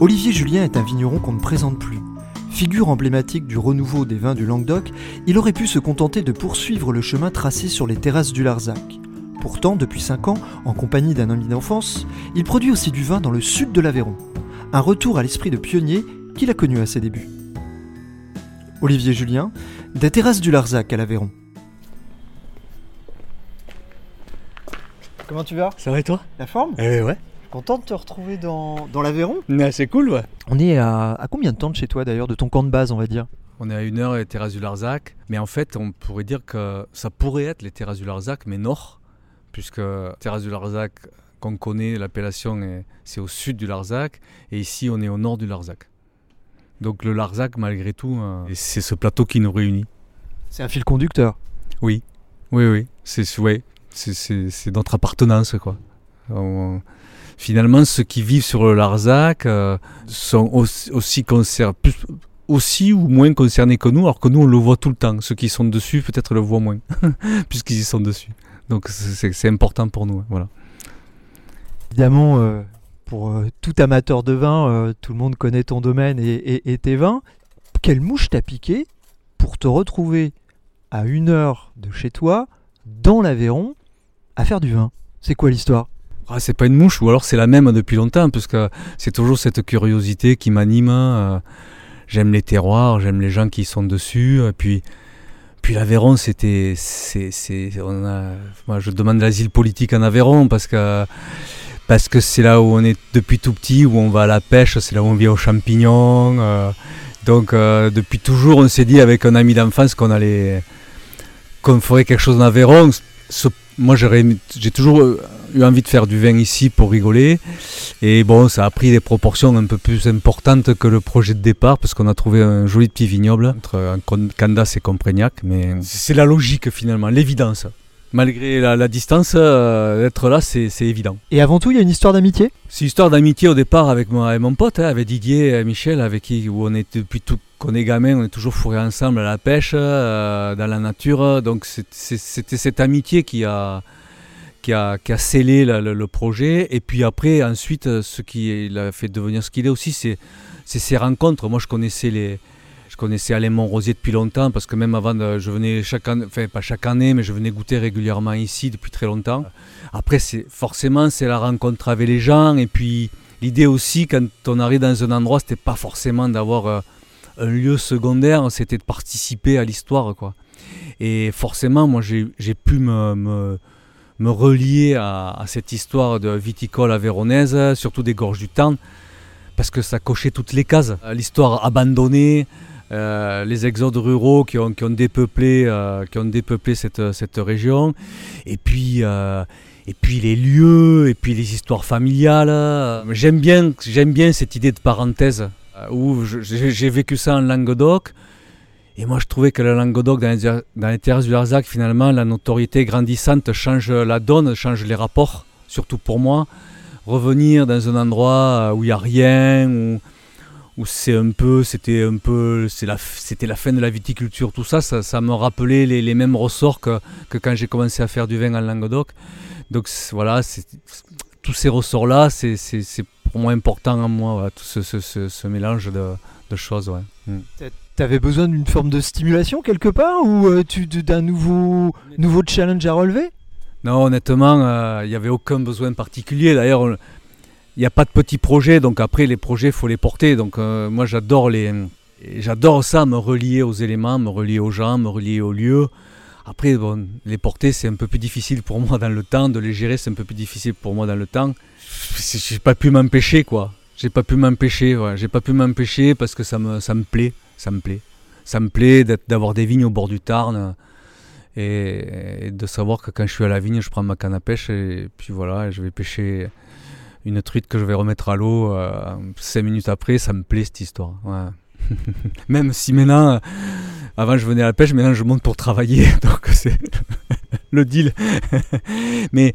Olivier Julien est un vigneron qu'on ne présente plus. Figure emblématique du renouveau des vins du Languedoc, il aurait pu se contenter de poursuivre le chemin tracé sur les terrasses du Larzac. Pourtant, depuis 5 ans, en compagnie d'un ami d'enfance, il produit aussi du vin dans le sud de l'Aveyron. Un retour à l'esprit de pionnier qu'il a connu à ses débuts. Olivier Julien, des terrasses du Larzac à l'Aveyron. Comment tu vas? Ça va et toi? La forme? Eh ouais. Content de te retrouver dans, dans l'Aveyron? Ouais, c'est cool, ouais. On est à, à combien de temps de chez toi d'ailleurs, de ton camp de base on va dire? On est à une heure et terrasse du Larzac. Mais en fait, on pourrait dire que ça pourrait être les terrasses du Larzac, mais nord. Puisque terrasse du Larzac, qu'on connaît, l'appellation, est- c'est au sud du Larzac. Et ici, on est au nord du Larzac. Donc le Larzac, malgré tout, euh, c'est ce plateau qui nous réunit. C'est un fil conducteur? Oui, oui, oui. C'est ouais, c'est- c'est c'est notre appartenance, quoi. On- finalement, ceux qui vivent sur le Larzac euh, sont aussi, aussi, concer- plus- aussi ou moins concernés que nous, alors que nous, on le voit tout le temps. Ceux qui sont dessus, peut-être le voient moins, puisqu'ils y sont dessus. Donc c'est important pour nous. hein, Voilà. Évidemment, euh, pour euh, tout amateur de vin, tout le monde connaît ton domaine et, et- et tes vins. Quelle mouche t'a piqué pour te retrouver à une heure de chez toi, dans l'Aveyron, à faire du vin? C'est quoi l'histoire? Ah, c'est pas une mouche, ou alors c'est la même depuis longtemps, parce que c'est toujours cette curiosité qui m'anime. euh, j'aime les terroirs, j'aime les gens qui sont dessus. Et puis, puis l'Aveyron, c'était, moi, je demande l'asile politique en Aveyron parce que parce que c'est là où on est depuis tout petit, où on va à la pêche, c'est là où on vient aux champignons. euh, donc euh, depuis toujours, on s'est dit avec un ami d'enfance qu'on allait qu'on ferait quelque chose en Aveyron. Moi, j'ai toujours eu envie de faire du vin ici pour rigoler. Et bon, ça a pris des proportions un peu plus importantes que le projet de départ, parce qu'on a trouvé un joli petit vignoble entre Candas et Comprignac. Mais c'est la logique finalement, l'évidence. Malgré la, la distance, euh, être là, c'est évident. Et avant tout, il y a une histoire d'amitié? C'est une histoire d'amitié au départ avec mon, avec mon pote, hein, avec Didier et Michel, avec qui où on est depuis tout qu'on est gamin, on est toujours fourrés ensemble à la pêche, euh, dans la nature. Donc c'était cette amitié qui a, qui a, scellé le, projet. Et puis après, ensuite, euh, ce qui l'a fait devenir ce qu'il est aussi, c'est ces rencontres. Moi, je connaissais les, je connaissais Alain Montrosier depuis longtemps parce que même avant, je venais chaque année, enfin pas chaque année, mais je venais goûter régulièrement ici depuis très longtemps. Après, c'est forcément c'est la rencontre avec les gens et puis l'idée aussi quand on arrive dans un endroit, c'était pas forcément d'avoir euh, un lieu secondaire, c'était de participer à l'histoire quoi. Et forcément, moi j'ai pu me, me relier à, cette histoire de viticole avéronaise, surtout des gorges du Tarn, parce que ça cochait toutes les cases. Euh, L'histoire abandonnée, euh, les exodes ruraux qui ont, dépeuplé, euh, qui ont dépeuplé cette, région, et puis, et puis les lieux, et puis les histoires familiales. J'aime bien, j'aime bien cette idée de parenthèse, où j'ai vécu ça en Languedoc, et moi je trouvais que le Languedoc, dans les, terres du Larzac, finalement, la notoriété grandissante change la donne, change les rapports, surtout pour moi. Revenir dans un endroit où il n'y a rien, où, c'est un peu, c'était un peu, c'était la fin de la viticulture, tout ça, ça, me rappelait les, mêmes ressorts que, quand j'ai commencé à faire du vin en Languedoc. Donc voilà, tous ces ressorts-là, c'est, pour moi important en moi, tout ce, mélange de, choses. Mm. T'avais besoin d'une forme de stimulation quelque part ou euh, d'un nouveau, nouveau challenge à relever? Non, honnêtement, euh, il n'y avait aucun besoin particulier. D'ailleurs, il n'y a pas de petits projets, donc après, les projets, il faut les porter. Donc euh, moi, j'adore J'adore ça, me relier aux éléments, me relier aux gens, me relier aux lieux. Après, bon, les porter, c'est un peu plus difficile pour moi dans le temps. De les gérer, c'est un peu plus difficile pour moi dans le temps. J'ai pas pu m'empêcher, quoi. J'ai pas pu m'empêcher, ouais. J'ai pas pu m'empêcher parce que ça me, ça me plaît. Ça me plaît. Ça me plaît d'avoir des vignes au bord du Tarn. Et, et de savoir que quand je suis à la vigne, je prends ma canne à pêche et puis voilà, je vais pêcher une truite que je vais remettre à l'eau euh, cinq minutes après. Ça me plaît cette histoire. Même si maintenant, euh, avant je venais à la pêche, maintenant je monte pour travailler. Donc c'est le deal. Mais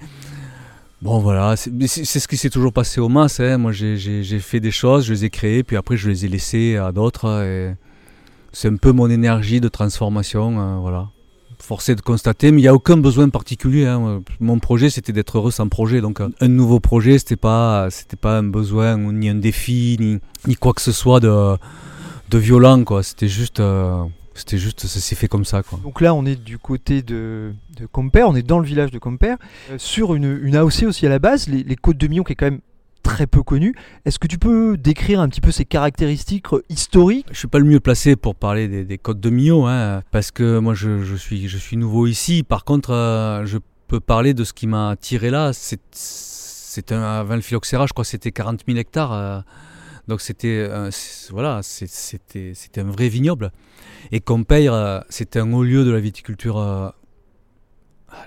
bon voilà, c'est ce qui s'est toujours passé au MAS. hein. Moi j'ai- fait des choses, je les ai créées, puis après je les ai laissées à d'autres. C'est un peu mon énergie de transformation. euh, voilà. Forcé de constater, mais il n'y a aucun besoin particulier. hein. Mon projet, c'était d'être heureux sans projet. Donc, euh, un nouveau projet, c'était pas, c'était pas un besoin, ni un défi, ni, quoi que ce soit de, violent. C'était juste, euh, c'était juste, ça fait comme ça. Donc là, on est du côté de, de Compère, on est dans le village de Compère, sur une, AOC aussi à la base, les, les Côtes de Millon qui est quand même très peu connue. Est-ce que tu peux décrire un petit peu ses caractéristiques euh, historiques? Je suis pas le mieux placé pour parler des, des côtes de Millau, hein, parce que moi je, suis, je suis nouveau ici. Par contre, euh, je peux parler de ce qui m'a attiré là. C'est, c'est un, le phylloxéra, je crois que c'était 40 000 hectares. euh, donc c'était, un- voilà, c'était, c'était un vrai vignoble. Et Compeire, euh, c'était un haut lieu de la viticulture,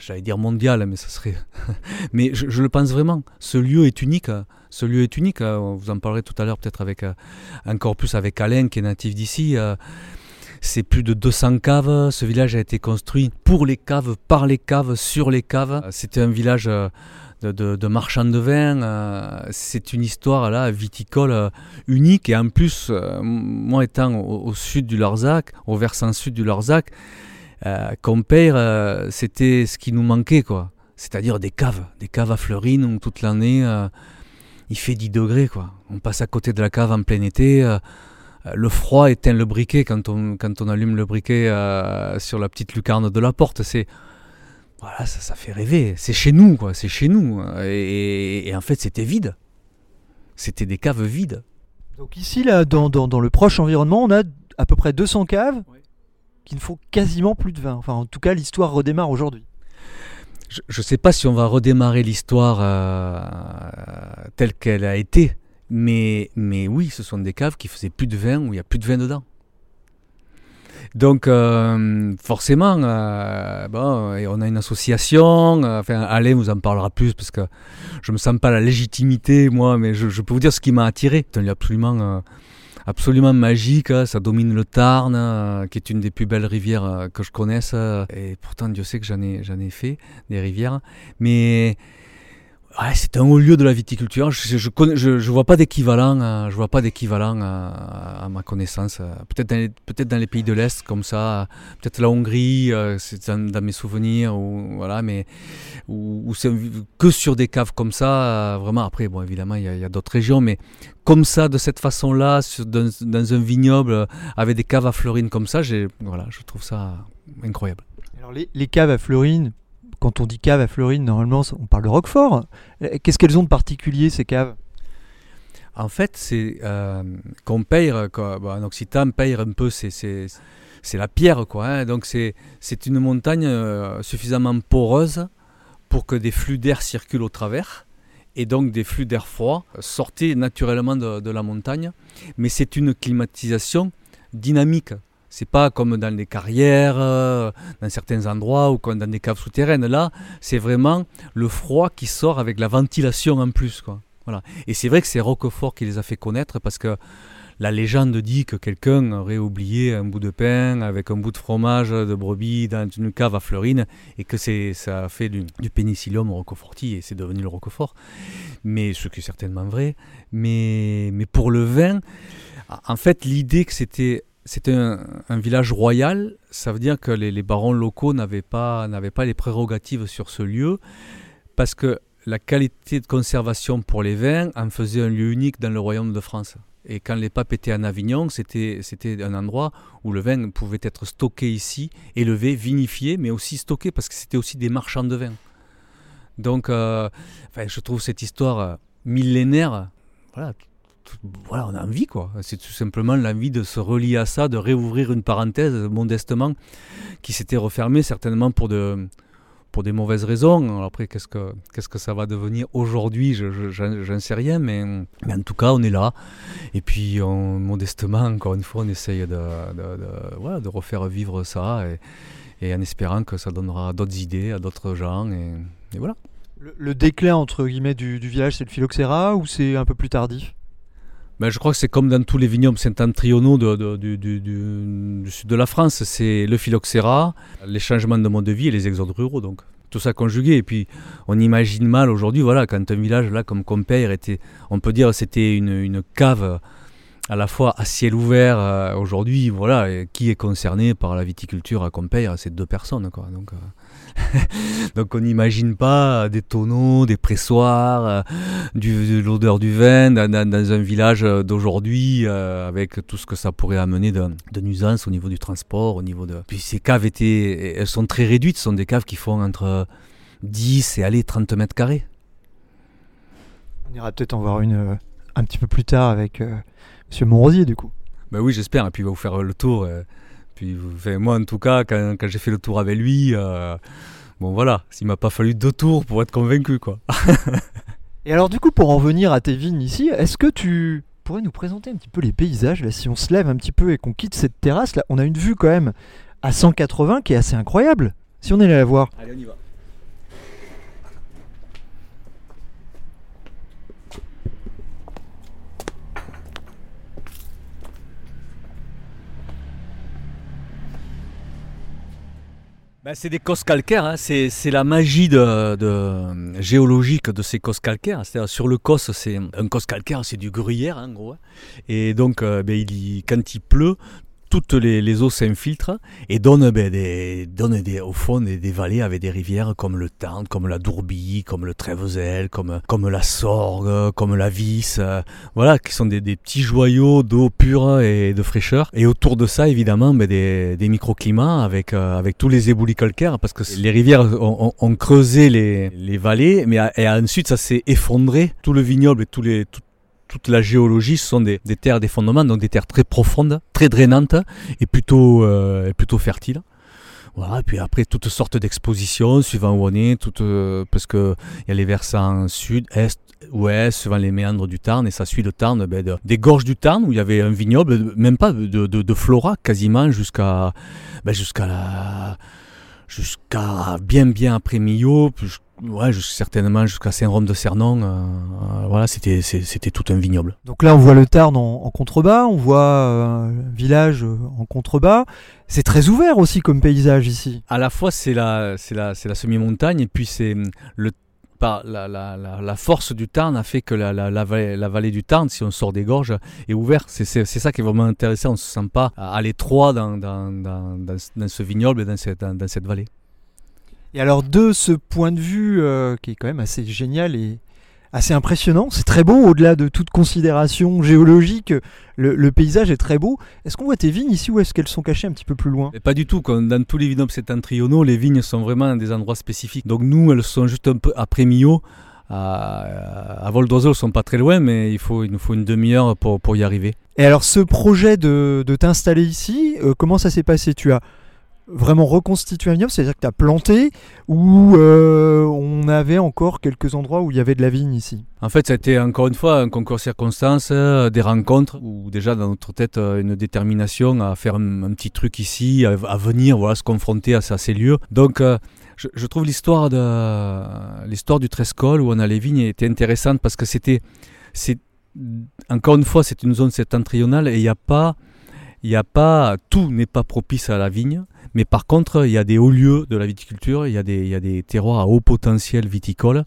j'allais dire mondiale, mais ça serait. mais je, le pense vraiment. Ce lieu est unique. euh, Ce lieu est unique. euh, Vous en parlerez tout à l'heure peut-être avec. euh, encore plus avec Alain qui est natif d'ici. euh, c'est plus de 200 caves. Ce village a été construit pour les caves, par les caves, sur les caves. Euh, C'était un village de, marchands de vin. C'est une histoire là viticole unique. Et en plus, moi étant au, au sud du Larzac, au versant sud du Larzac, euh, Compeire, euh, c'était ce qui nous manquait, quoi. C'est-à-dire des caves, des caves à Fleurine où toute l'année euh, il fait 10 degrés, quoi. On passe à côté de la cave en plein été. le froid éteint le briquet quand on, quand on allume le briquet euh, sur la petite lucarne de la porte. C'est voilà, ça, ça fait rêver. C'est chez nous, quoi. C'est chez nous. Et, et en fait, c'était vide. C'était des caves vides. Donc ici, là, dans, dans- dans le proche environnement, on a à peu près 200 caves Ouais. Qui ne font quasiment plus de vin. Enfin, en tout cas, l'histoire redémarre aujourd'hui. Je ne sais pas si on va redémarrer l'histoire euh, telle qu'elle a été, mais, mais oui, ce sont des caves qui faisaient plus de vin, où il n'y a plus de vin dedans. Donc euh, forcément, euh, bon, on a une association, euh, enfin Alain vous en parlera plus parce que je me sens pas la légitimité moi, mais je, je peux vous dire ce qui m'a attiré. Lieu absolument, absolument magique, hein, ça domine le Tarn, euh, qui est une des plus belles rivières euh, que je connaisse, euh, et pourtant Dieu sait que j'en ai, j'en ai fait des rivières, mais ouais, c'est un haut lieu de la viticulture. Je, connais- je, vois pas d'équivalent, euh, je vois pas d'équivalent à, à ma connaissance. euh, Peut-être dans, peut-être dans les pays de l'Est comme ça, euh, peut-être la Hongrie, euh, c'est dans, mes souvenirs, ou voilà, mais où, où c'est que sur des caves comme ça. euh, vraiment, après, bon, évidemment, il y a, d'autres régions, mais comme ça, de cette façon-là, dans, un vignoble euh, avec des caves à Florine comme ça, voilà, je trouve ça incroyable. Alors, les, les caves à Fleurine, quand on dit cave à Fleurine, normalement, on parle de Roquefort. Euh, Qu'est-ce qu'elles ont de particulier, ces caves? En fait, c'est euh, qu'on paye. Bon, en occitan, paye un peu, c'est, la pierre, quoi. hein. Donc c'est, une montagne euh, suffisamment poreuse pour que des flux d'air circulent au travers. Et donc des flux d'air froid sortaient naturellement de la montagne. Mais c'est une climatisation dynamique. C'est pas comme dans les carrières, euh, dans certains endroits ou comme dans des caves souterraines. Là, c'est vraiment le froid qui sort avec la ventilation en plus, quoi. Et c'est vrai que c'est Roquefort qui les a fait connaître parce que la légende dit que quelqu'un aurait oublié un bout de pain avec un bout de fromage de brebis dans une cave à Fleurine et que ça a fait du, du pénicillium roqueforti et c'est devenu le Roquefort. Mais ce qui est certainement vrai. Mais, mais pour le vin, en fait, l'idée que c'était c'était un, village royal, ça veut dire que les, barons locaux n'avaient pas, pas les prérogatives sur ce lieu, parce que la qualité de conservation pour les vins en faisait un lieu unique dans le royaume de France. Et quand les papes étaient en Avignon, c'était, c'était un endroit où le vin pouvait être stocké ici, élevé, vinifié, mais aussi stocké, parce que c'était aussi des marchands de vin. Donc, euh, enfin, je trouve cette histoire euh, millénaire, voilà, voilà, on a envie quoi. C'est tout simplement l'envie de se relier à ça, de réouvrir une parenthèse modestement qui s'était refermée certainement pour de pour des mauvaises raisons. Après, qu'est-ce que ça va devenir aujourd'hui? Je je- j'en sais rien, mais, en tout cas, on est là. Et puis, modestement, encore une fois, on essaye de, refaire vivre ça. Et, en espérant que ça donnera d'autres idées à d'autres gens. Et, voilà. Le, le déclin entre guillemets du, du village, c'est le phylloxéra ou c'est un peu plus tardif? Ben, je crois que c'est comme dans tous les vignobles septentrionaux de, de- du, sud de la France, c'est le phylloxéra, les changements de mode de vie et les exodes ruraux. Donc tout ça conjugué. Et puis on imagine mal aujourd'hui, voilà, quand un village là comme Compeire était, on peut dire, c'était une, cave à la fois à ciel ouvert. euh, aujourd'hui, voilà, qui est concerné par la viticulture à Compeire C'est deux personnes, quoi. Euh, donc on n'imagine pas des tonneaux, des pressoirs, euh, du, de l'odeur du vin dans, dans- dans un village euh, d'aujourd'hui euh, avec tout ce que ça pourrait amener de, de nuisance au niveau du transport, au niveau de... Puis ces caves étaient, elles sont très réduites, ce sont des caves qui font entre 10 et allez 30 mètres carrés. On ira peut-être en voir une euh, un petit peu plus tard avec euh, Monsieur Monrosier du coup. Ben oui, j'espère, et puis il va vous faire le tour. Puis enfin, moi en tout cas, quand, quand j'ai fait le tour avec lui, euh, bon voilà, il m'a pas fallu deux tours pour être convaincu quoi. Et alors du coup pour en revenir à tes vignes ici, est-ce que tu pourrais nous présenter un petit peu les paysages là si on se lève un petit peu et qu'on quitte cette terrasse là, on a une vue quand même à 180 qui est assez incroyable. Si on est allé la voir. Allez, on y va. Ben, c'est des cosses calcaires, hein. c'est, la magie de, de- géologique de ces cosses calcaires. Sur le cos, c'est un cos calcaire, c'est du gruyère en gros. hein. Et donc, euh, ben, il quand il pleut, toutes les, eaux s'infiltrent et donnent, ben, des, donnent des, au fond des, vallées avec des rivières comme le Tarn, comme la Dourbie, comme le Trévezel, comme, comme la Sorgue, comme la Vis, euh, voilà, qui sont des, des petits joyaux d'eau pure et de fraîcheur. Et autour de ça, évidemment, ben, des, des microclimats avec, euh, avec tous les éboulis calcaires, parce que les rivières ont, ont- creusé les, les vallées, mais et ensuite ça s'est effondré. Tout le vignoble et tous les, toute la géologie, ce sont des, des terres d'effondrement, donc des terres très profondes, très drainantes et plutôt, euh, et plutôt fertiles. Voilà, et puis après, toutes sortes d'expositions, suivant où on est, toutes, euh, parce qu'il y a les versants sud, est, ouest, suivant les méandres du Tarn, et ça suit le Tarn, ben, de- des gorges du Tarn, où il y avait un vignoble, même pas de, flora, quasiment jusqu'à ben, jusqu'à bien bien après Millau, ouais, certainement jusqu'à Saint-Rome de Cernon, euh, euh, voilà, c'était tout un vignoble. Donc là on voit le Tarn en, en contrebas, on voit euh, un village euh, en contrebas. C'est très ouvert aussi comme paysage ici. À la fois c'est la c'est la c'est la semi-montagne et puis c'est hum, le par la, la, la, la force du Tarn a fait que la, la, la, vallée, la vallée du Tarn, si on sort des gorges, est ouverte. C'est, c'est, c'est ça qui est vraiment intéressant. On ne se sent pas à l'étroit dans, dans, dans, dans, ce- dans ce vignoble et dans cette, dans cette vallée. Et alors de ce point de vue euh, qui est quand même assez génial et assez impressionnant, c'est très beau au-delà de toute considération géologique, le, le paysage est très beau. Est-ce qu'on voit tes vignes ici ou est-ce qu'elles sont cachées un petit peu plus loin? Et pas du tout. Comme dans tous les vignobles septentrionaux, les vignes sont vraiment dans des endroits spécifiques. Donc nous, elles sont juste un peu après Millau. À, à vol d'oiseau, elles sont pas très loin, mais il, faut, il nous faut une demi-heure pour, pour y arriver. Et alors ce projet de, de t'installer ici, euh, comment ça s'est passé? Tu as vraiment reconstitué un vignoble, c'est-à-dire que tu as planté ou euh, on avait encore quelques endroits où il y avait de la vigne ici? En fait, ça a été encore une fois un concours circonstances, euh, des rencontres, ou déjà dans notre tête euh, une détermination à faire un, petit truc ici, à, à venir voilà, se confronter à, ces lieux. Donc, je, je trouve l'histoire du Trescol où on a les vignes était intéressante parce que c'était, encore une fois, c'est une zone septentrionale et il n'y a pas, il y a pas, tout n'est pas propice à la vigne. Mais par contre, il y a des hauts lieux de la viticulture, il y a des, terroirs à haut potentiel viticole.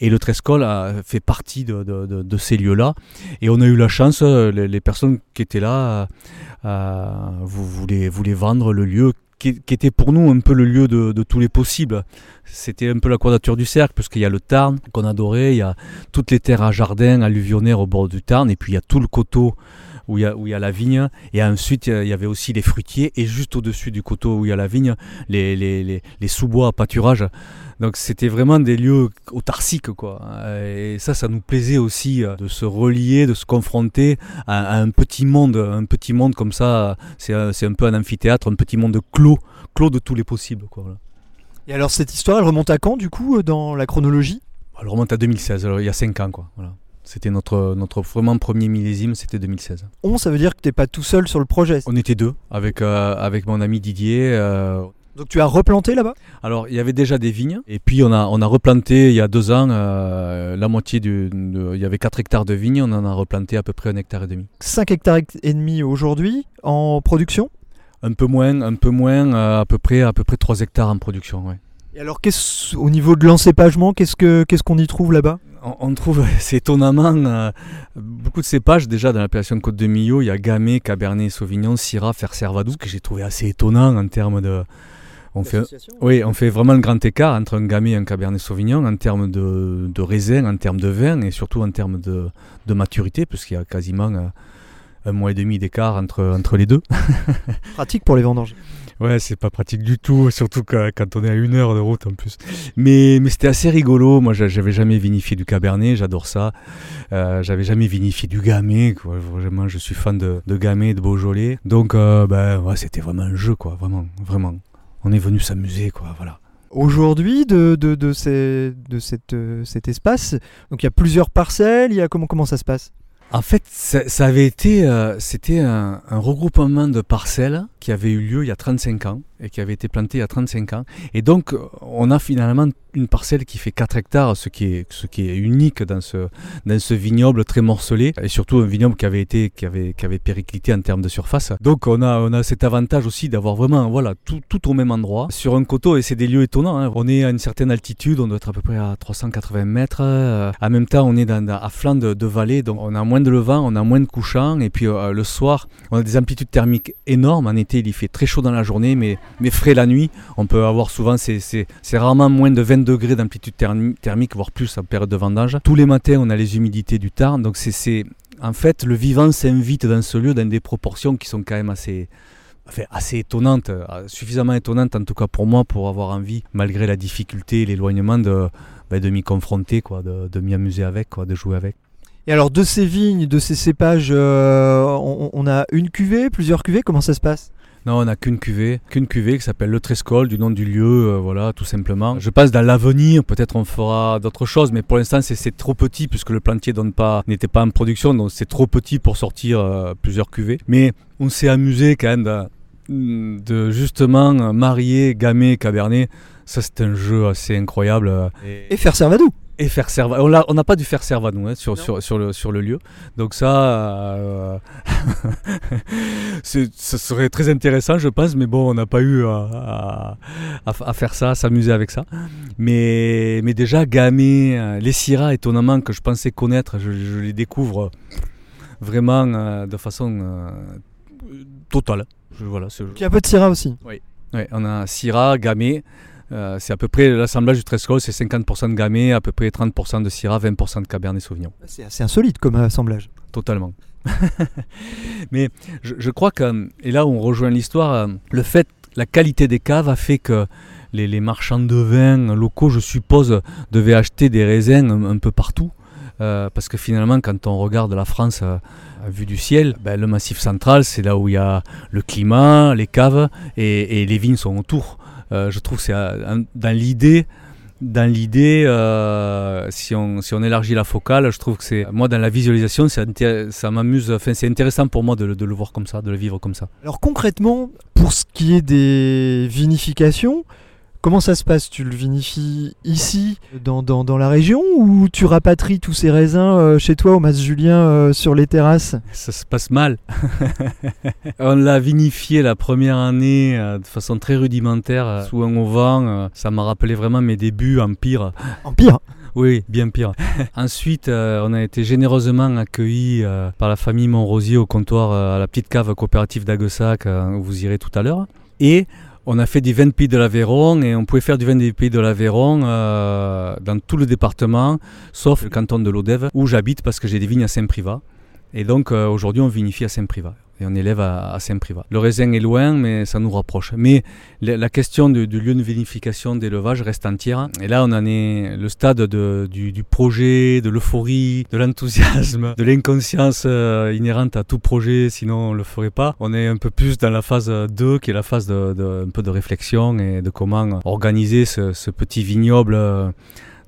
Et le Trescol a fait partie de, ces lieux-là. Et on a eu la chance, les, personnes qui étaient là, euh, vous voulez, vendre le lieu qui, était pour nous un peu le lieu de, de tous les possibles. C'était un peu la quadrature du cercle, puisqu'il y a le Tarn qu'on adorait, il y a toutes les terres à jardin alluvionnaires au bord du Tarn, et puis il y a tout le coteau où il y a, où il y a la vigne, et ensuite il y avait aussi les fruitiers, et juste au-dessus du coteau où il y a la vigne, les, les, les, les sous-bois à pâturage. Donc c'était vraiment des lieux autarciques, quoi. Et ça, ça nous plaisait aussi euh, de se relier, de se confronter à, à un petit monde, un petit monde comme ça. C'est un, c'est un peu un amphithéâtre, un petit monde clos, clos de tous les possibles, quoi. Et alors cette histoire, elle remonte à quand du coup euh, dans la chronologie? Elle remonte à 2016, alors, il y a 5 ans, quoi. Voilà. C'était notre, notre vraiment premier millésime, c'était 2016. On, ça veut dire que t'es pas tout seul sur le projet. On était deux avec, euh, avec mon ami Didier. euh, Donc tu as replanté là-bas? Alors, il y avait déjà des vignes, et puis on a, on a replanté il y a deux ans euh, la moitié du. de- il y avait 4 hectares de vignes, on en a replanté à peu près un hectare et demi. 5 hectares et demi aujourd'hui en production? Un peu moins, un peu moins, à peu près, à peu près 3 hectares en production, ouais. Et alors au niveau de l'encépagement, qu'est-ce, que, qu'est-ce qu'on y trouve là-bas? On, trouve, c'est étonnamment, euh, beaucoup de cépages déjà dans l'appellation Côte de Millau. Il y a Gamay, Cabernet Sauvignon, Syrah, Ferservadou, que j'ai trouvé assez étonnant en termes de. On fait, oui, on fait vraiment le grand écart entre un Gamay et un Cabernet Sauvignon en termes de, de raisin, en termes de vin et surtout en termes de, de maturité, puisqu'il y a quasiment euh, un mois et demi d'écart entre, entre les deux. Pratique pour les vendanges. Ouais, c'est pas pratique du tout, surtout quand, on est à une heure de route en plus. Mais, mais c'était assez rigolo. Moi, j'a- j'avais jamais vinifié du Cabernet, j'adore ça. Euh, j'avais jamais vinifié du Gamay. Vraiment, je suis fan de, de Gamay, de Beaujolais. Donc, euh, ben, ouais, c'était vraiment un jeu, quoi. Vraiment, vraiment. On est venu s'amuser, quoi. Voilà. Aujourd'hui, de, de, de, ces- de cette, euh, cet espace, donc il y a plusieurs parcelles, il y a comment, comment ça se passe? En fait, ça, avait été, euh, c'était un, un regroupement de parcelles qui avait eu lieu il y a 35 ans et qui avait été planté il y a 35 ans. Et donc, on a finalement une parcelle qui fait 4 hectares, ce qui est, unique dans ce, vignoble très morcelé et surtout un vignoble qui avait été, périclité en termes de surface. Donc, on a, cet avantage aussi d'avoir vraiment, voilà, tout, au même endroit sur un coteau et c'est des lieux étonnants. hein. On est à une certaine altitude, on doit être à peu près à 380 mètres. euh, en même temps, on est à flanc de, de vallée, donc on a moins de levant, on a moins de couchant et puis euh, le soir, on a des amplitudes thermiques énormes. En été, il fait très chaud dans la journée, mais, mais frais la nuit. On peut avoir souvent, c'est, rarement moins de 20 degrés d'amplitude thermi- thermique, voire plus en période de vendange. Tous les matins, on a les humidités du Tarn, donc c'est, en fait le vivant s'invite dans ce lieu dans des proportions qui sont quand même assez enfin, assez étonnantes, euh, suffisamment étonnantes en tout cas pour moi pour avoir envie, malgré la difficulté et l'éloignement, de, ben, de m'y confronter, quoi, de, m'y amuser avec, de jouer avec. Et alors de ces vignes, de ces cépages, euh, on, on a une cuvée, plusieurs cuvées, comment ça se passe? Non, on n'a qu'une cuvée, qu'une cuvée qui s'appelle le Trescol, du nom du lieu, euh, voilà, tout simplement. Je pense dans l'avenir, peut-être on fera d'autres choses, mais pour l'instant c'est, trop petit puisque le plantier n'était pas en production, donc c'est trop petit pour sortir euh, plusieurs cuvées. Mais on s'est amusé quand même de, justement marier Gamay et Cabernet. Ça c'est un jeu assez incroyable. euh, Et faire Servadou et faire serva. On n'a pas dû faire serva nous hein, sur, sur, sur, le, sur le lieu. Donc ça, euh, ce serait très intéressant je pense, mais bon, on n'a pas eu à, à- faire ça, à s'amuser avec ça. Mais, mais déjà, Gamay, euh, les Syrah, étonnamment, que je pensais connaître, je, je les découvre vraiment euh, de façon euh, totale. Je- voilà, c'est- Puis un peu de Syrah aussi. Ouais, on a Syrah, Gamay. Euh, c'est à peu près l'assemblage du Trescol, c'est 50% de Gamay, à peu près 30% de Syrah, 20% de Cabernet Sauvignon. C'est assez insolite comme assemblage. Totalement. Mais je, je crois que, et là où on rejoint l'histoire, euh, le fait, la qualité des caves a fait que les, les marchands de vin locaux, je suppose, devaient acheter des raisins un, un peu partout. Euh, parce que finalement, quand on regarde la France euh, à vue du ciel, ben, le massif central, c'est là où il y a le climat, les caves et, et les vignes sont autour. Euh, je trouve que c'est dans l'idée dans l'idée, euh, si, on, si on élargit la focale, je trouve que c'est. Moi, dans la visualisation, inté- ça m'amuse. Enfin, c'est intéressant pour moi de, de le voir comme ça, de le vivre comme ça. Alors concrètement, pour ce qui est des vinifications, comment ça se passe? Tu le vinifies ici, dans, dans, dans la région, ou tu rapatries tous ces raisins euh, chez toi au Mas Julien euh, sur les terrasses? Ça se passe mal. on l'a vinifié la première année euh, de façon très rudimentaire, sous un auvent. ça m'a rappelé vraiment mes débuts en pire. En pire? Oui, bien pire. Ensuite, euh, on a été généreusement accueillis euh, par la famille Montrosier au comptoir euh, à la petite cave coopérative d'Aguessac, où vous irez tout à l'heure. Et on a fait du vin de Pays de l'Aveyron et on pouvait faire du vin Pays de l'Aveyron euh, dans tout le département, sauf le canton de l'Odève, où j'habite parce que j'ai des vignes à Saint-Privat. Et donc euh, aujourd'hui, on vinifie à Saint-Privat. Et on élève à, Saint-Privat. Le raisin est loin, mais ça nous rapproche. Mais la, question du, lieu de vinification, d'élevage reste entière. Et là, on en est le stade de- du, projet, de l'euphorie, de l'enthousiasme, de l'inconscience euh, inhérente à tout projet, sinon on ne le ferait pas. On est un peu plus dans la phase 2, qui est la phase de, un peu de réflexion et de comment organiser ce, ce petit vignoble euh,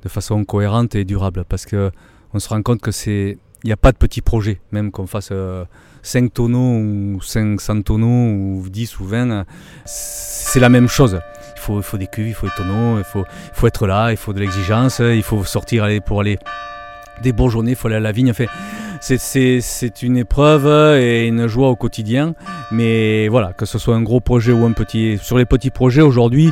de façon cohérente et durable. Parce que on se rend compte que c'est il n'y a pas de petit projet, même qu'on fasse euh, 5 tonneaux ou 500 tonneaux ou 10 ou 20, euh, c'est la même chose. faut, il faut des cuves, il faut des tonneaux, il faut, il faut être là, il faut de l'exigence, il faut sortir pour aller des journées, il faut aller à la vigne. Enfin, c'est une épreuve et une joie au quotidien. Mais voilà, que ce soit un gros projet ou un petit. Sur les petits projets aujourd'hui,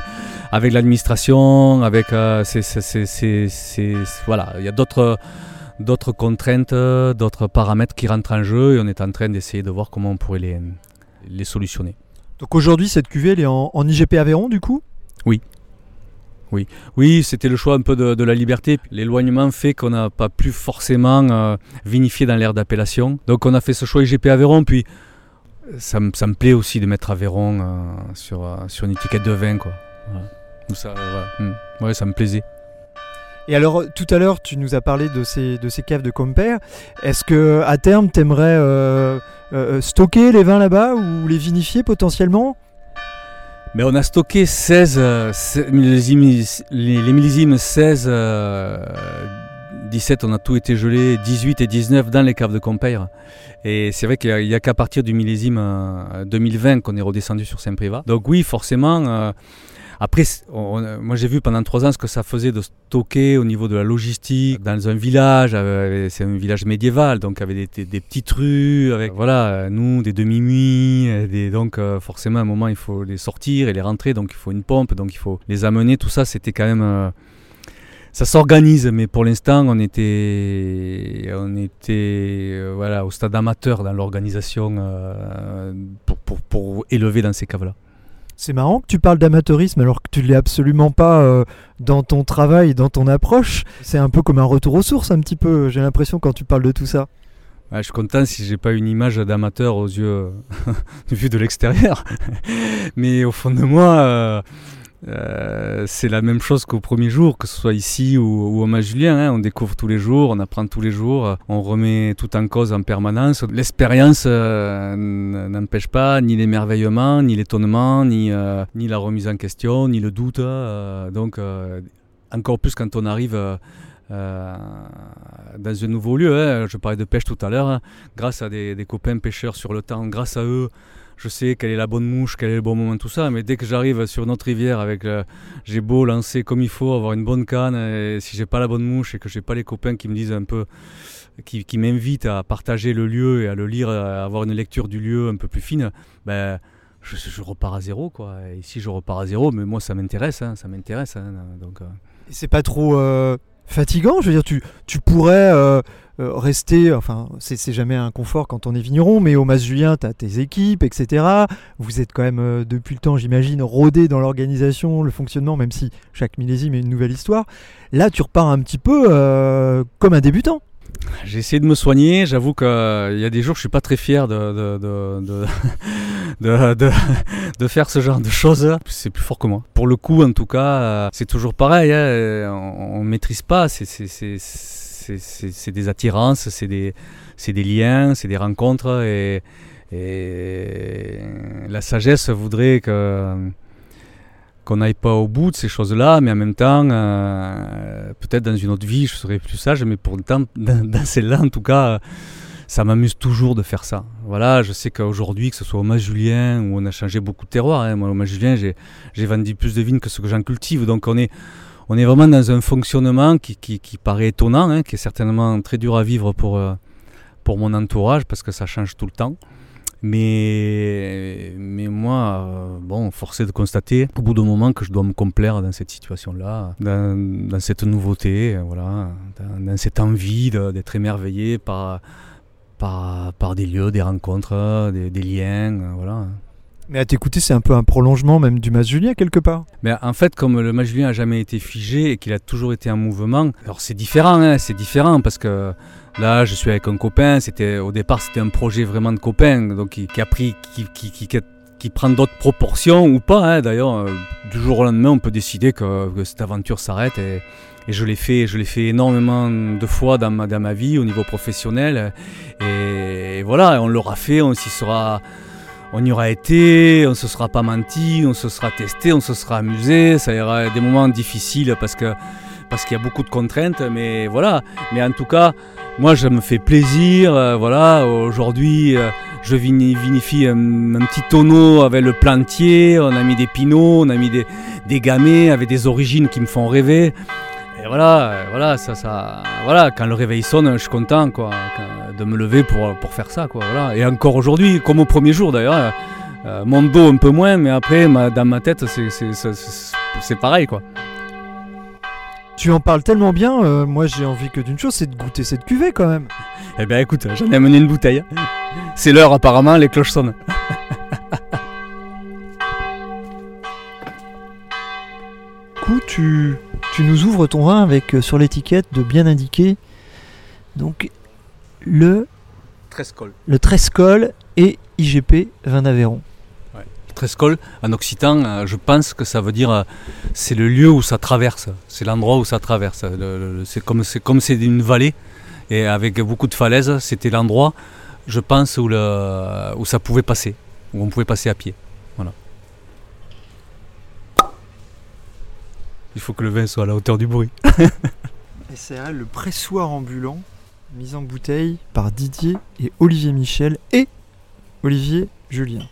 avec l'administration, avec. Euh, c'est voilà, il y a d'autres d'autres contraintes, d'autres paramètres qui rentrent en jeu et on est en train d'essayer de voir comment on pourrait les, les solutionner. Donc aujourd'hui, cette cuvée, elle est en, en IGP Aveyron du coup? Oui. Oui, oui c'était le choix un peu de, la liberté. L'éloignement fait qu'on n'a pas pu forcément euh, vinifier dans l'aire d'appellation. Donc on a fait ce choix IGP Aveyron, puis ça, me plaît aussi de mettre Aveyron euh, sur, euh, sur une étiquette de vin. Quoi. Ça, hmm. ouais, ça me plaisait. Et alors, tout à l'heure, tu nous as parlé de ces, de ces caves de compère. Est-ce que à terme, tu aimerais stocker les vins là-bas ou les vinifier potentiellement? Mais on a stocké 16, euh, millésimes, les, millésimes 16, 17, euh, on a tout été gelé, 18 et 19 dans les caves de Compeire. Et c'est vrai qu'il n'y a, qu'à partir du millésime 2020 euh, qu'on est redescendu sur Saint-Privat. Donc oui, forcément, après, moi j'ai vu pendant trois ans ce que ça faisait de stocker au niveau de la logistique dans un village. C'est un village médiéval, donc avec des, petites rues, avec voilà, nous des demi-nuits. Donc euh, forcément, à un moment il faut les sortir et les rentrer, donc il faut une pompe, donc il faut les amener. Tout ça, c'était quand même euh, ça s'organise, mais pour l'instant, on était, on était euh, voilà, au stade amateur dans l'organisation pour, pour, pour, élever dans ces caves-là. C'est marrant que tu parles d'amateurisme alors que tu l'es absolument pas euh, dans ton travail, dans ton approche. C'est un peu comme un retour aux sources, un petit peu, j'ai l'impression, quand tu parles de tout ça. je suis content si j'ai pas une image d'amateur aux yeux de l'extérieur. Mais au fond de moi, euh, euh, c'est la même chose qu'au premier jour, que ce soit ici ou, au Mas Julien. Hein. On découvre tous les jours, on apprend tous les jours, on remet tout en cause en permanence. L'expérience euh, n'empêche pas ni l'émerveillement, ni l'étonnement, ni, euh, la remise en question, ni le doute. donc, encore plus quand on arrive. dans un nouveau lieu. Hein. Je parlais de pêche tout à l'heure. Hein. Grâce à des, copains pêcheurs sur le temps, grâce à eux, je sais quelle est la bonne mouche, quel est le bon moment, tout ça, mais dès que j'arrive sur notre rivière avec, j'ai beau lancer comme il faut, avoir une bonne canne, et si j'ai pas la bonne mouche et que j'ai pas les copains qui me disent un peu, qui, m'invitent à partager le lieu et à le lire, à avoir une lecture du lieu un peu plus fine, ben je, repars à zéro quoi. Et je repars à zéro, mais moi ça m'intéresse, hein, ça m'intéresse. Hein, donc. Euh. C'est pas trop euh, fatigant, je veux dire, tu, tu pourrais euh, euh, rester, enfin, c'est jamais un confort quand on est vigneron, mais au Mas Julien, tu as tes équipes, etc. Vous êtes quand même, euh, depuis le temps, j'imagine, rodé dans l'organisation, le fonctionnement, même si chaque millésime est une nouvelle histoire. Là, tu repars un petit peu comme un débutant. J'ai essayé de me soigner. J'avoue qu'il y a des jours, je suis pas très fier de, de, de, faire ce genre de choses. C'est plus fort que moi. Pour le coup, en tout cas, c'est toujours pareil. Hein. On, ne maîtrise pas. C'est c'est des attirances, c'est des, des, liens, c'est des rencontres. Et, la sagesse voudrait que qu'on n'aille pas au bout de ces choses-là, mais en même temps, euh, peut-être dans une autre vie, je serais plus sage, mais pour dans, dans celle-là, en tout cas, ça m'amuse toujours de faire ça. Voilà, je sais qu'aujourd'hui, que ce soit au Mas Julien, où on a changé beaucoup de terroirs, hein, moi au Mas Julien, j'ai vendu plus de vignes que ce que j'en cultive, donc on est, on est vraiment dans un fonctionnement qui, paraît étonnant, hein, qui est certainement très dur à vivre pour, euh, pour mon entourage parce que ça change tout le temps. Mais, mais moi, euh, bon, forcé de constater au bout d'un moment que je dois me complaire dans cette situation-là, dans, cette nouveauté, voilà, dans, cette envie d'être émerveillé par, par, par, des lieux, des rencontres, des, des liens, voilà. Mais à t'écouter, c'est un peu un prolongement même du Mas Julien quelque part. Mais en fait, comme le Mas Julien a jamais été figé et qu'il a toujours été en mouvement, alors c'est différent, hein, c'est différent parce que là, je suis avec un copain. C'était au départ, c'était un projet vraiment de copain, donc qui, a pris, qui, prend d'autres proportions ou pas. Hein, D'ailleurs, euh, du jour au lendemain, on peut décider que, cette aventure s'arrête et, je l'ai fait, je l'ai fait énormément de fois dans ma, vie au niveau professionnel. Et voilà, on l'aura fait, on s'y sera on y aura été, on se sera pas menti, on se sera testé, on se sera amusé. Ça ira des moments difficiles parce que parce qu'il y a beaucoup de contraintes, mais voilà. Mais en tout cas, moi, je me fais plaisir. Euh, voilà, aujourd'hui, euh, je vinifie un, petit tonneau avec le plantier. On a mis des pinots, on a mis des, des gamets avec des origines qui me font rêver. Et voilà, euh, voilà, ça, ça, voilà, quand le réveil sonne, je suis content quoi, de me lever pour, pour faire ça. Quoi, voilà. Et encore aujourd'hui, comme au premier jour d'ailleurs, euh, euh, mon dos un peu moins, mais après, ma- dans ma tête, c'est- pareil. quoi. Tu en parles tellement bien, euh, moi j'ai envie que d'une chose, c'est de goûter cette cuvée quand même. Eh bien écoute, j'en ai amené une bouteille. C'est l'heure apparemment, les cloches sonnent. Coup, tu, tu nous ouvres ton vin avec euh, sur l'étiquette de bien indiqué donc le, Trescol. le Trescol et IGP vin d'Aveyron. Trescol, en occitan, euh, je pense que ça veut dire euh, c'est le lieu où ça traverse, c'est l'endroit où ça traverse. Le- le- le- c'est comme c'est comme c'est une vallée et avec beaucoup de falaises, c'était l'endroit, je pense, où, le, où ça pouvait passer, où on pouvait passer à pied. Voilà. Il faut que le vin soit à la hauteur du bruit. SRL, le pressoir ambulant, mis en bouteille par Didier et Olivier Michel et Olivier Julien.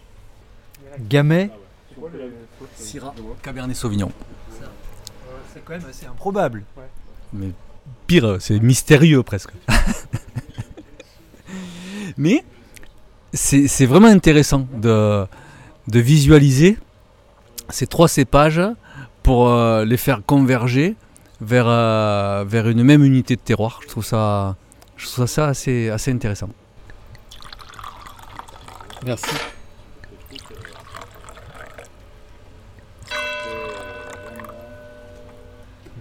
Gamay, Syrah, Cabernet Sauvignon. c'est quand même assez improbable. Mais pire, c'est mystérieux presque. Mais c'est c'est vraiment intéressant de, de visualiser ces trois cépages pour euh, les faire converger vers, euh, vers une même unité de terroir. Je trouve ça, je trouve ça assez, assez intéressant. Merci.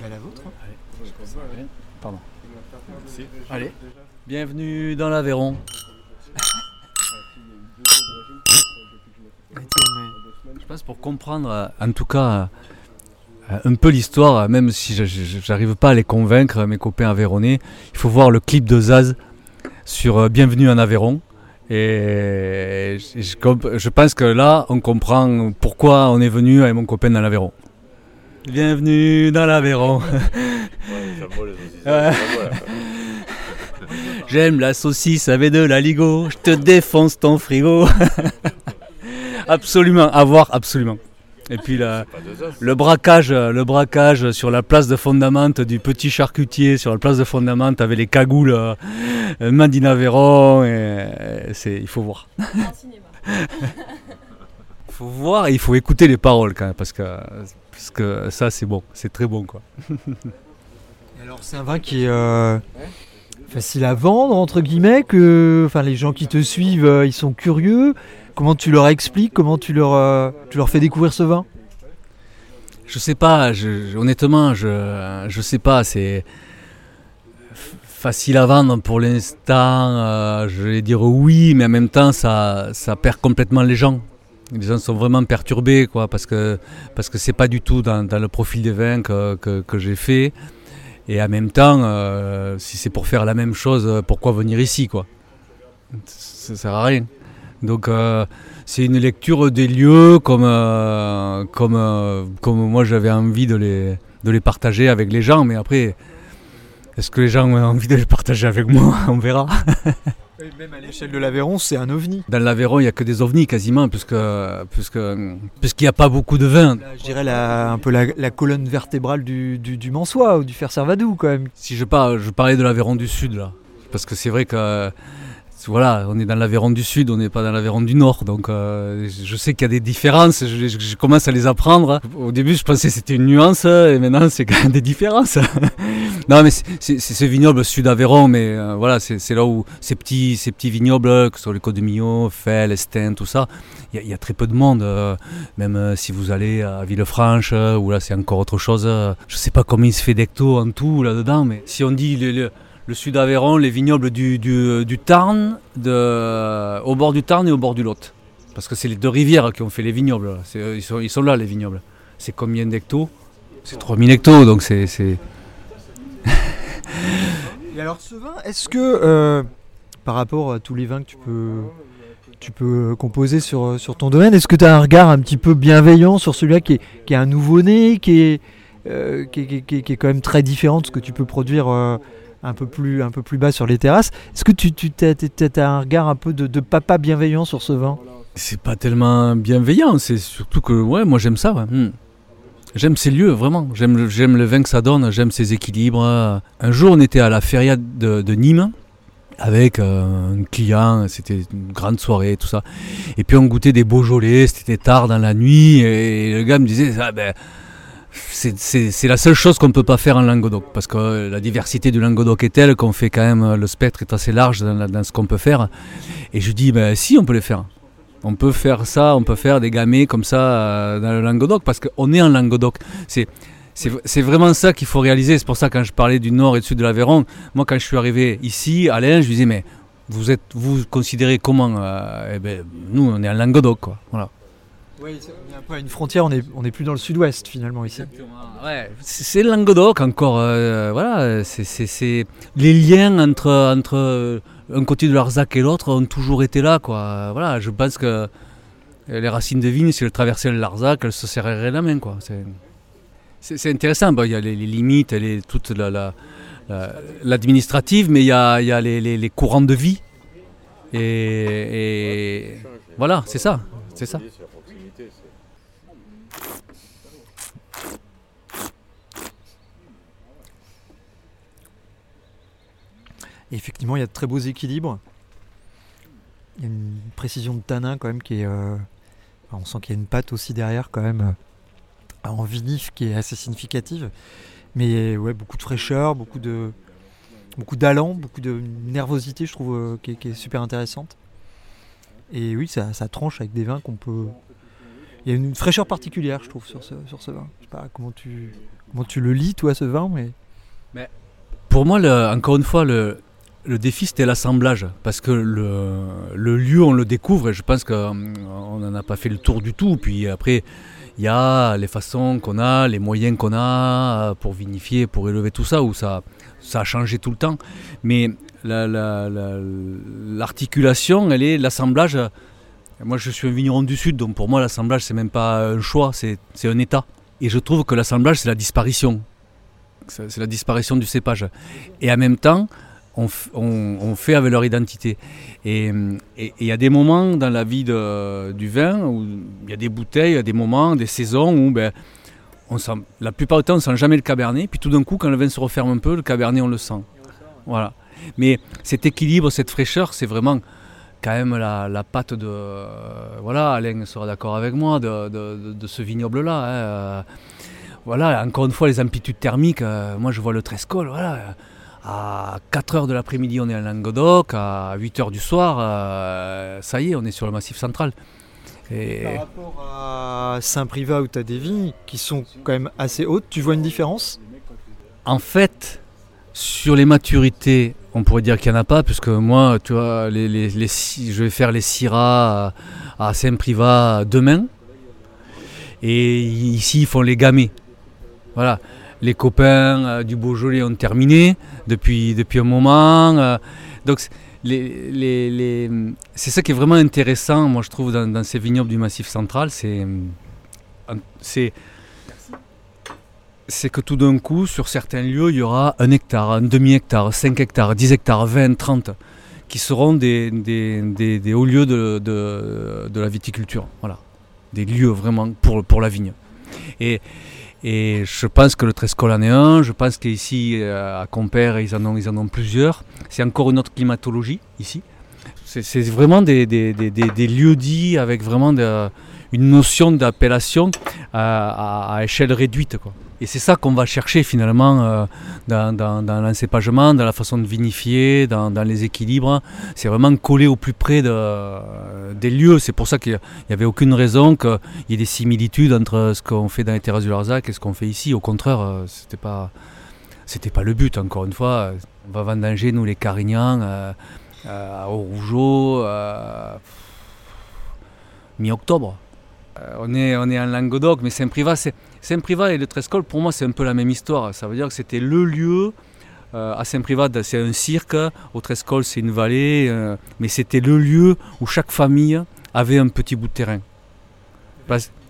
la vôtre. Pardon. Allez, bienvenue dans l'Aveyron. Je pense pour comprendre, euh, en tout cas, euh, un peu l'histoire, euh, même si j'arrive pas à les convaincre, mes copains aveyronnais, il faut voir le clip de Zaz sur euh, Bienvenue en Aveyron. Et je, pense que là, on comprend pourquoi on est venu avec mon copain dans l'Aveyron. Bienvenue dans l'Aveyron. J'aime la saucisse avec de la ligo, je te défonce ton frigo. absolument, à voir, absolument. Et puis la- le braquage, le braquage sur la place de Fondamante du petit charcutier sur la place de Fondamante avec les cagoules euh, Madine Aveyron, et, euh, c'est, il faut voir. Il faut voir et il faut écouter les paroles quand même parce que, parce que ça c'est bon, c'est très bon quoi. Alors c'est un vin qui euh, facile à vendre entre guillemets que enfin les gens qui te suivent euh, ils sont curieux. Comment tu leur expliques Comment tu leur euh, tu leur fais découvrir ce vin? Je sais pas, honnêtement, je, je sais pas, c'est facile à vendre pour l'instant, euh, je vais dire oui, mais en même temps, ça, ça perd complètement les gens. Les gens sont vraiment perturbés, quoi, parce que parce que pas du tout dans, dans le profil des vins que, que, que j'ai fait. Et en même temps, euh, si c'est pour faire la même chose, pourquoi venir ici, quoi? Ça sert à rien. Donc euh, c'est une lecture des lieux comme, euh, comme, euh, comme moi j'avais envie de les, de les partager avec les gens, mais après, est-ce que les gens ont envie de les partager avec moi? On verra. Même à l'échelle de l'Aveyron, c'est un ovni. Dans l'Aveyron, il n'y a que des ovnis quasiment, puisque, puisque, puisqu'il n'y a pas beaucoup de vin. Là, je dirais la, un peu la, la colonne vertébrale du, du, du Mansois ou du Fer Servadou quand même. Si je, parle, je parlais de l'Aveyron du Sud, là, parce que c'est vrai que euh, voilà, on est dans l'Aveyron du Sud, on n'est pas dans l'Aveyron du Nord, donc euh, je sais qu'il y a des différences, je, commence à les apprendre. Au début, je pensais que c'était une nuance, et maintenant, c'est quand même des différences. non, mais c'est- ce vignoble Sud-Aveyron, mais euh, voilà, c'est là où ces petits, ces petits vignobles, que ce soit les Côtes de Millau, Fell, Estin, tout ça, il y, a- très peu de monde. euh, même si vous allez à Villefranche, où là, c'est encore autre chose. je sais pas combien il se fait d'hecto en tout là-dedans, mais si on dit le, le- le sud Aveyron, les vignobles du, du, Tarn, au bord du Tarn et au bord du Lot. Parce que c'est les deux rivières qui ont fait les vignobles. C'est- Ils sont, là, les vignobles. C'est combien d'hectos? C'est 3000 hectos, donc c'est. Et alors ce vin, est-ce que euh, par rapport à tous les vins que tu peux, tu peux composer sur, sur ton domaine, est-ce que tu as un regard un petit peu bienveillant sur celui-là qui est, qui est un nouveau-né, qui est, euh, qui, est- quand même très différent de ce que tu peux produire euh, un, peu plus, un peu plus bas sur les terrasses Est-ce que tu, tu as, un regard un peu de, papa bienveillant sur ce vin? C'est pas tellement bienveillant, c'est surtout que ouais, moi j'aime ça. Hmm. J'aime ces lieux, vraiment. J'aime j'aime le vin que ça donne, j'aime ses équilibres. Un jour, on était à la feria de, de Nîmes avec euh, un client, c'était une grande soirée, tout ça. Et puis on goûtait des Beaujolais, c'était tard dans la nuit, et le gars me disait, ah, ben, c'est- la seule chose qu'on ne peut pas faire en Languedoc, parce que la diversité du Languedoc est telle qu'on fait quand même, le spectre est assez large dans, ce qu'on peut faire. Et je dis, ben si, on peut les faire. On peut faire ça, on peut faire des gamets comme ça euh, dans le Languedoc, parce qu'on est en Languedoc. C'est vraiment ça qu'il faut réaliser. C'est pour ça quand je parlais du nord et du sud de l'Aveyron, moi quand je suis arrivé ici, à Alain, je disais, mais vous êtes, vous considérez comment Euh, eh ben, Nous, on est en Languedoc, quoi. Voilà. Oui, on une frontière, on est, on plus dans le sud-ouest finalement ici. Ouais, c'est Languedoc encore. euh, voilà, c'est- les liens entre euh, un côté de l'Arzac et l'autre ont toujours été là, quoi. Voilà, je pense que les racines de vigne, si elles traversaient Larzac, elles se serreraient la main. C'est- intéressant. Il y a les, limites, les, toute la- la- la- l'administrative, mais il y a, les courants de vie. Et, et voilà, c'est ça, c'est ça. Effectivement, il y a de très beaux équilibres. Il y a une précision de tanin quand même qui est. euh, on sent qu'il y a une patte aussi derrière quand même euh, en vinif qui est assez significative. Mais ouais, beaucoup de fraîcheur, beaucoup de beaucoup d'allant, beaucoup de nervosité, je trouve, euh, qui, est, super intéressante. Et oui, ça, tranche avec des vins qu'on peut. Il y a une fraîcheur particulière, je trouve, sur ce, sur ce vin. Je sais pas comment tu, comment tu le lis, toi, ce vin, mais. Pour moi, le- encore une fois, le, le défi, c'était l'assemblage. Parce que le, lieu, on le découvre, et je pense qu'on n'en a pas fait le tour du tout. Puis après, il y a les façons qu'on a, les moyens qu'on a pour vinifier, pour élever tout ça, où ça, ça a changé tout le temps. Mais la- la- la- l'articulation, elle est l'assemblage. Moi, je suis un vigneron du Sud, donc pour moi, l'assemblage, c'est même pas un choix, c'est un état. Et je trouve que l'assemblage, c'est la disparition. C'est la disparition du cépage. Et en même temps, on, fait avec leur identité. Et il y a des moments dans la vie du vin où il y a des bouteilles, il y a des moments, des saisons où ben, on sent, la plupart du temps on sent jamais le cabernet. Puis tout d'un coup, quand le vin se referme un peu, le cabernet on le sent. Voilà. Mais cet équilibre, cette fraîcheur, c'est vraiment quand même la, la de. euh, voilà, Alain sera d'accord avec moi, de, de- de- de ce vignoble-là. hein, euh, voilà, encore une fois, les amplitudes thermiques, euh, moi je vois le Trescol, voilà. À 4h de l'après-midi, on est en Languedoc, à 8h du soir, euh, ça y est, on est sur le massif central. Et Par rapport à Saint-Privat où tu as des vignes qui sont quand même assez hautes, tu vois une différence? En fait, sur les maturités, on pourrait dire qu'il n'y en a pas, puisque moi, tu vois, les, les- les si- je vais faire les Syrah à, à Saint-Privat demain. Et ici, ils font les gamets. Voilà. Les copains euh, du Beaujolais ont terminé depuis, depuis un moment. euh, donc, c'est- ça qui est vraiment intéressant, moi, je trouve, dans, ces vignobles du Massif central. C'est, c'est, c'est que tout d'un coup, sur certains lieux, il y aura un hectare, un demi-hectare, 5 hectares, 10 hectares, 20, 30, qui seront des, des, des- hauts lieux de, de- de la viticulture. Voilà. Des lieux vraiment pour, pour la vigne. Et, et je pense que le Trescol en est un, je pense qu'ici, euh, à Compère, ils en ont, plusieurs. C'est encore une autre climatologie, ici. C'est vraiment des, lieux dits avec vraiment une notion d'appellation à, échelle réduite. Et c'est ça qu'on va chercher finalement euh, dans, dans, l'encépagement, dans la façon de vinifier, dans, les équilibres. C'est vraiment collé au plus près de- des lieux. C'est pour ça qu'il n'y avait aucune raison qu'il y ait des similitudes entre ce qu'on fait dans les terrasses du Larzac et ce qu'on fait ici. Au contraire, euh, c'était pas, c'était pas le but. Encore une fois, on va vendanger nous les Carignans euh, euh, au Rougeau euh, mi-octobre. Euh, on, est, on est en Languedoc, mais Saint-Privat, c'est Saint-Privat et le Trescol, pour moi, c'est un peu la même histoire. Ça veut dire que c'était le lieu. euh, à Saint-Privat, c'est un cirque. Au Trescol, c'est une vallée. euh, mais c'était le lieu où chaque famille avait un petit bout de terrain.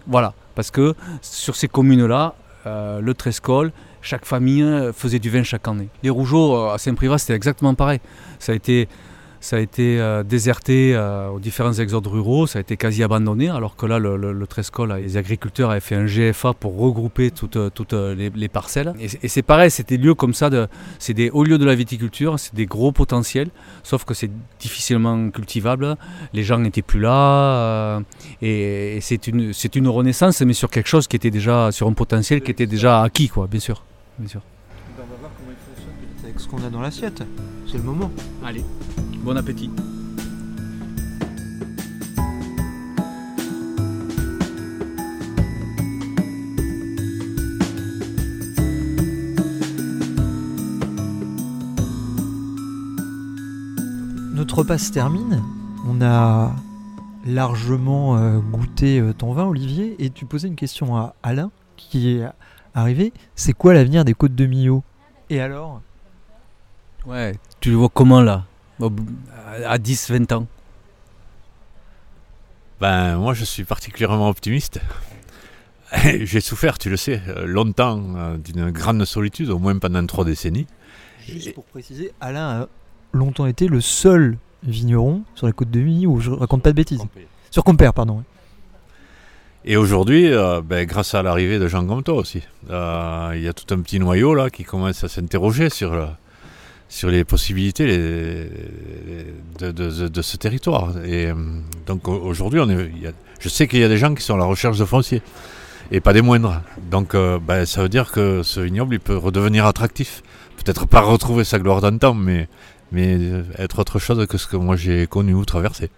Voilà. Parce que sur ces communes-là, euh, le Trescol, chaque famille faisait du vin chaque année. Les Rougeaux, à Saint-Privat, c'était exactement pareil. Ça a été. Ça a été euh, déserté euh, aux différents exodes ruraux, ça a été quasi abandonné, alors que là, le, le, Trescol, les agriculteurs avaient fait un GFA pour regrouper toutes, toutes les, les parcelles. Et, c'est pareil, c'est des lieux comme ça, c'est des hauts lieux de la viticulture, c'est des gros potentiels, sauf que c'est difficilement cultivable, les gens n'étaient plus là, euh, et, c'est une, renaissance, mais sur quelque chose qui était déjà, sur un potentiel qui était déjà acquis, quoi, bien sûr. Bien sûr. On va voir comment il fonctionne avec ce qu'on a dans l'assiette. C'est le moment. Allez, bon appétit. Notre repas se termine. On a largement euh, goûté euh, ton vin, Olivier, et tu posais une question à Alain qui est arrivé. C'est quoi l'avenir des côtes de Millau? Et alors? Ouais, tu le vois comment là? À 10-20 ans? Ben, moi je suis particulièrement optimiste. J'ai souffert, tu le sais, euh, longtemps euh, d'une grande solitude, au moins pendant trois décennies. Juste pour préciser, Alain a longtemps été le seul vigneron sur la côte de Millau, je raconte pas de bêtises. Sur Compère, pardon. Et aujourd'hui, euh, ben, grâce à l'arrivée de gens comme toi aussi, euh, il y a tout un petit noyau là qui commence à s'interroger sur, euh, sur les possibilités de, ce territoire. Et euh, donc au- aujourd'hui, on est, je sais qu'il y a des gens qui sont à la recherche de foncier, et pas des moindres. Donc euh, ben, ça veut dire que ce vignoble, il peut redevenir attractif. Peut-être pas retrouver sa gloire d'antan, mais, mais euh, être autre chose que ce que moi j'ai connu ou traversé.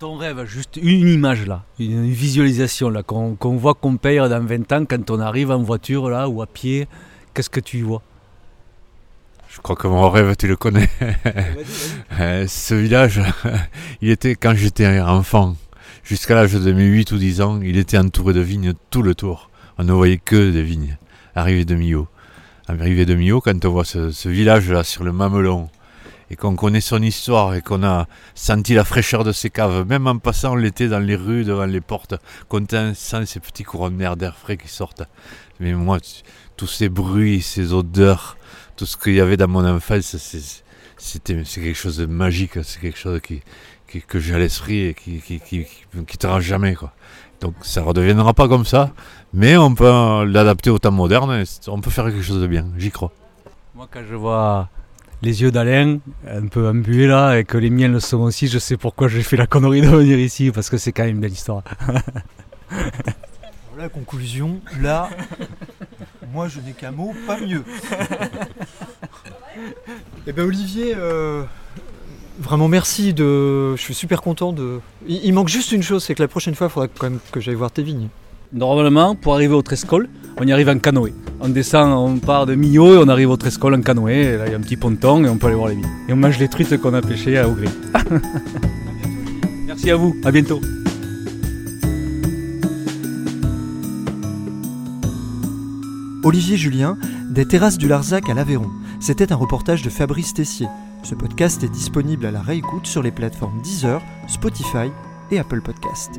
Ton rêve, juste une image là, une visualisation là, qu'on qu'on voit qu'on paye dans 20 ans quand on arrive en voiture là ou à pied, qu'est-ce que tu y vois? Je crois que mon rêve, tu le connais. Euh, ce village, il était, quand j'étais enfant, jusqu'à l'âge de mes 8 ou 10 ans, il était entouré de vignes tout le tour. On ne voyait que des vignes. Arrivé de Millau. Arrivé de Millau, quand on voit ce, ce village-là sur le Mamelon, et qu'on connaît son histoire, et qu'on a senti la fraîcheur de ses caves, même en passant l'été dans les rues, devant les portes, qu'on sent ces petits courants d'air d'air frais qui sortent. Mais moi, tous ces bruits, ces odeurs, tout ce qu'il y avait dans mon enfance, c'est- c'était c'est quelque chose de magique, c'est quelque chose qui, qui- que j'ai à l'esprit et qui, qui, qui, qui quittera jamais. Quoi. Donc ça ne redeviendra pas comme ça, mais on peut l'adapter au temps moderne et on peut faire quelque chose de bien, j'y crois. Moi quand je vois les yeux d'Alain un peu embués là et que les miens le sont aussi, je sais pourquoi j'ai fait la connerie de venir ici parce que c'est quand même une belle histoire. La conclusion, là, moi je n'ai qu'un mot, pas mieux. Eh ben Olivier, euh, vraiment merci de. Je suis super content de. Il, il manque juste une chose, c'est que la prochaine fois, il faudra quand même que j'aille voir tes vignes. Normalement, pour arriver au Trescol, on y arrive en canoë. On descend, on part de Millau et on arrive au Trescol en canoë. Et là, il y a un petit ponton et on peut aller voir les vignes. Et on mange les truites qu'on a pêchées à Augré. Merci à vous, à bientôt. Olivier Julien, des terrasses du Larzac à l'Aveyron. C'était un reportage de Fabrice Tessier. Ce podcast est disponible à la réécoute sur les plateformes Deezer, Spotify et Apple Podcast.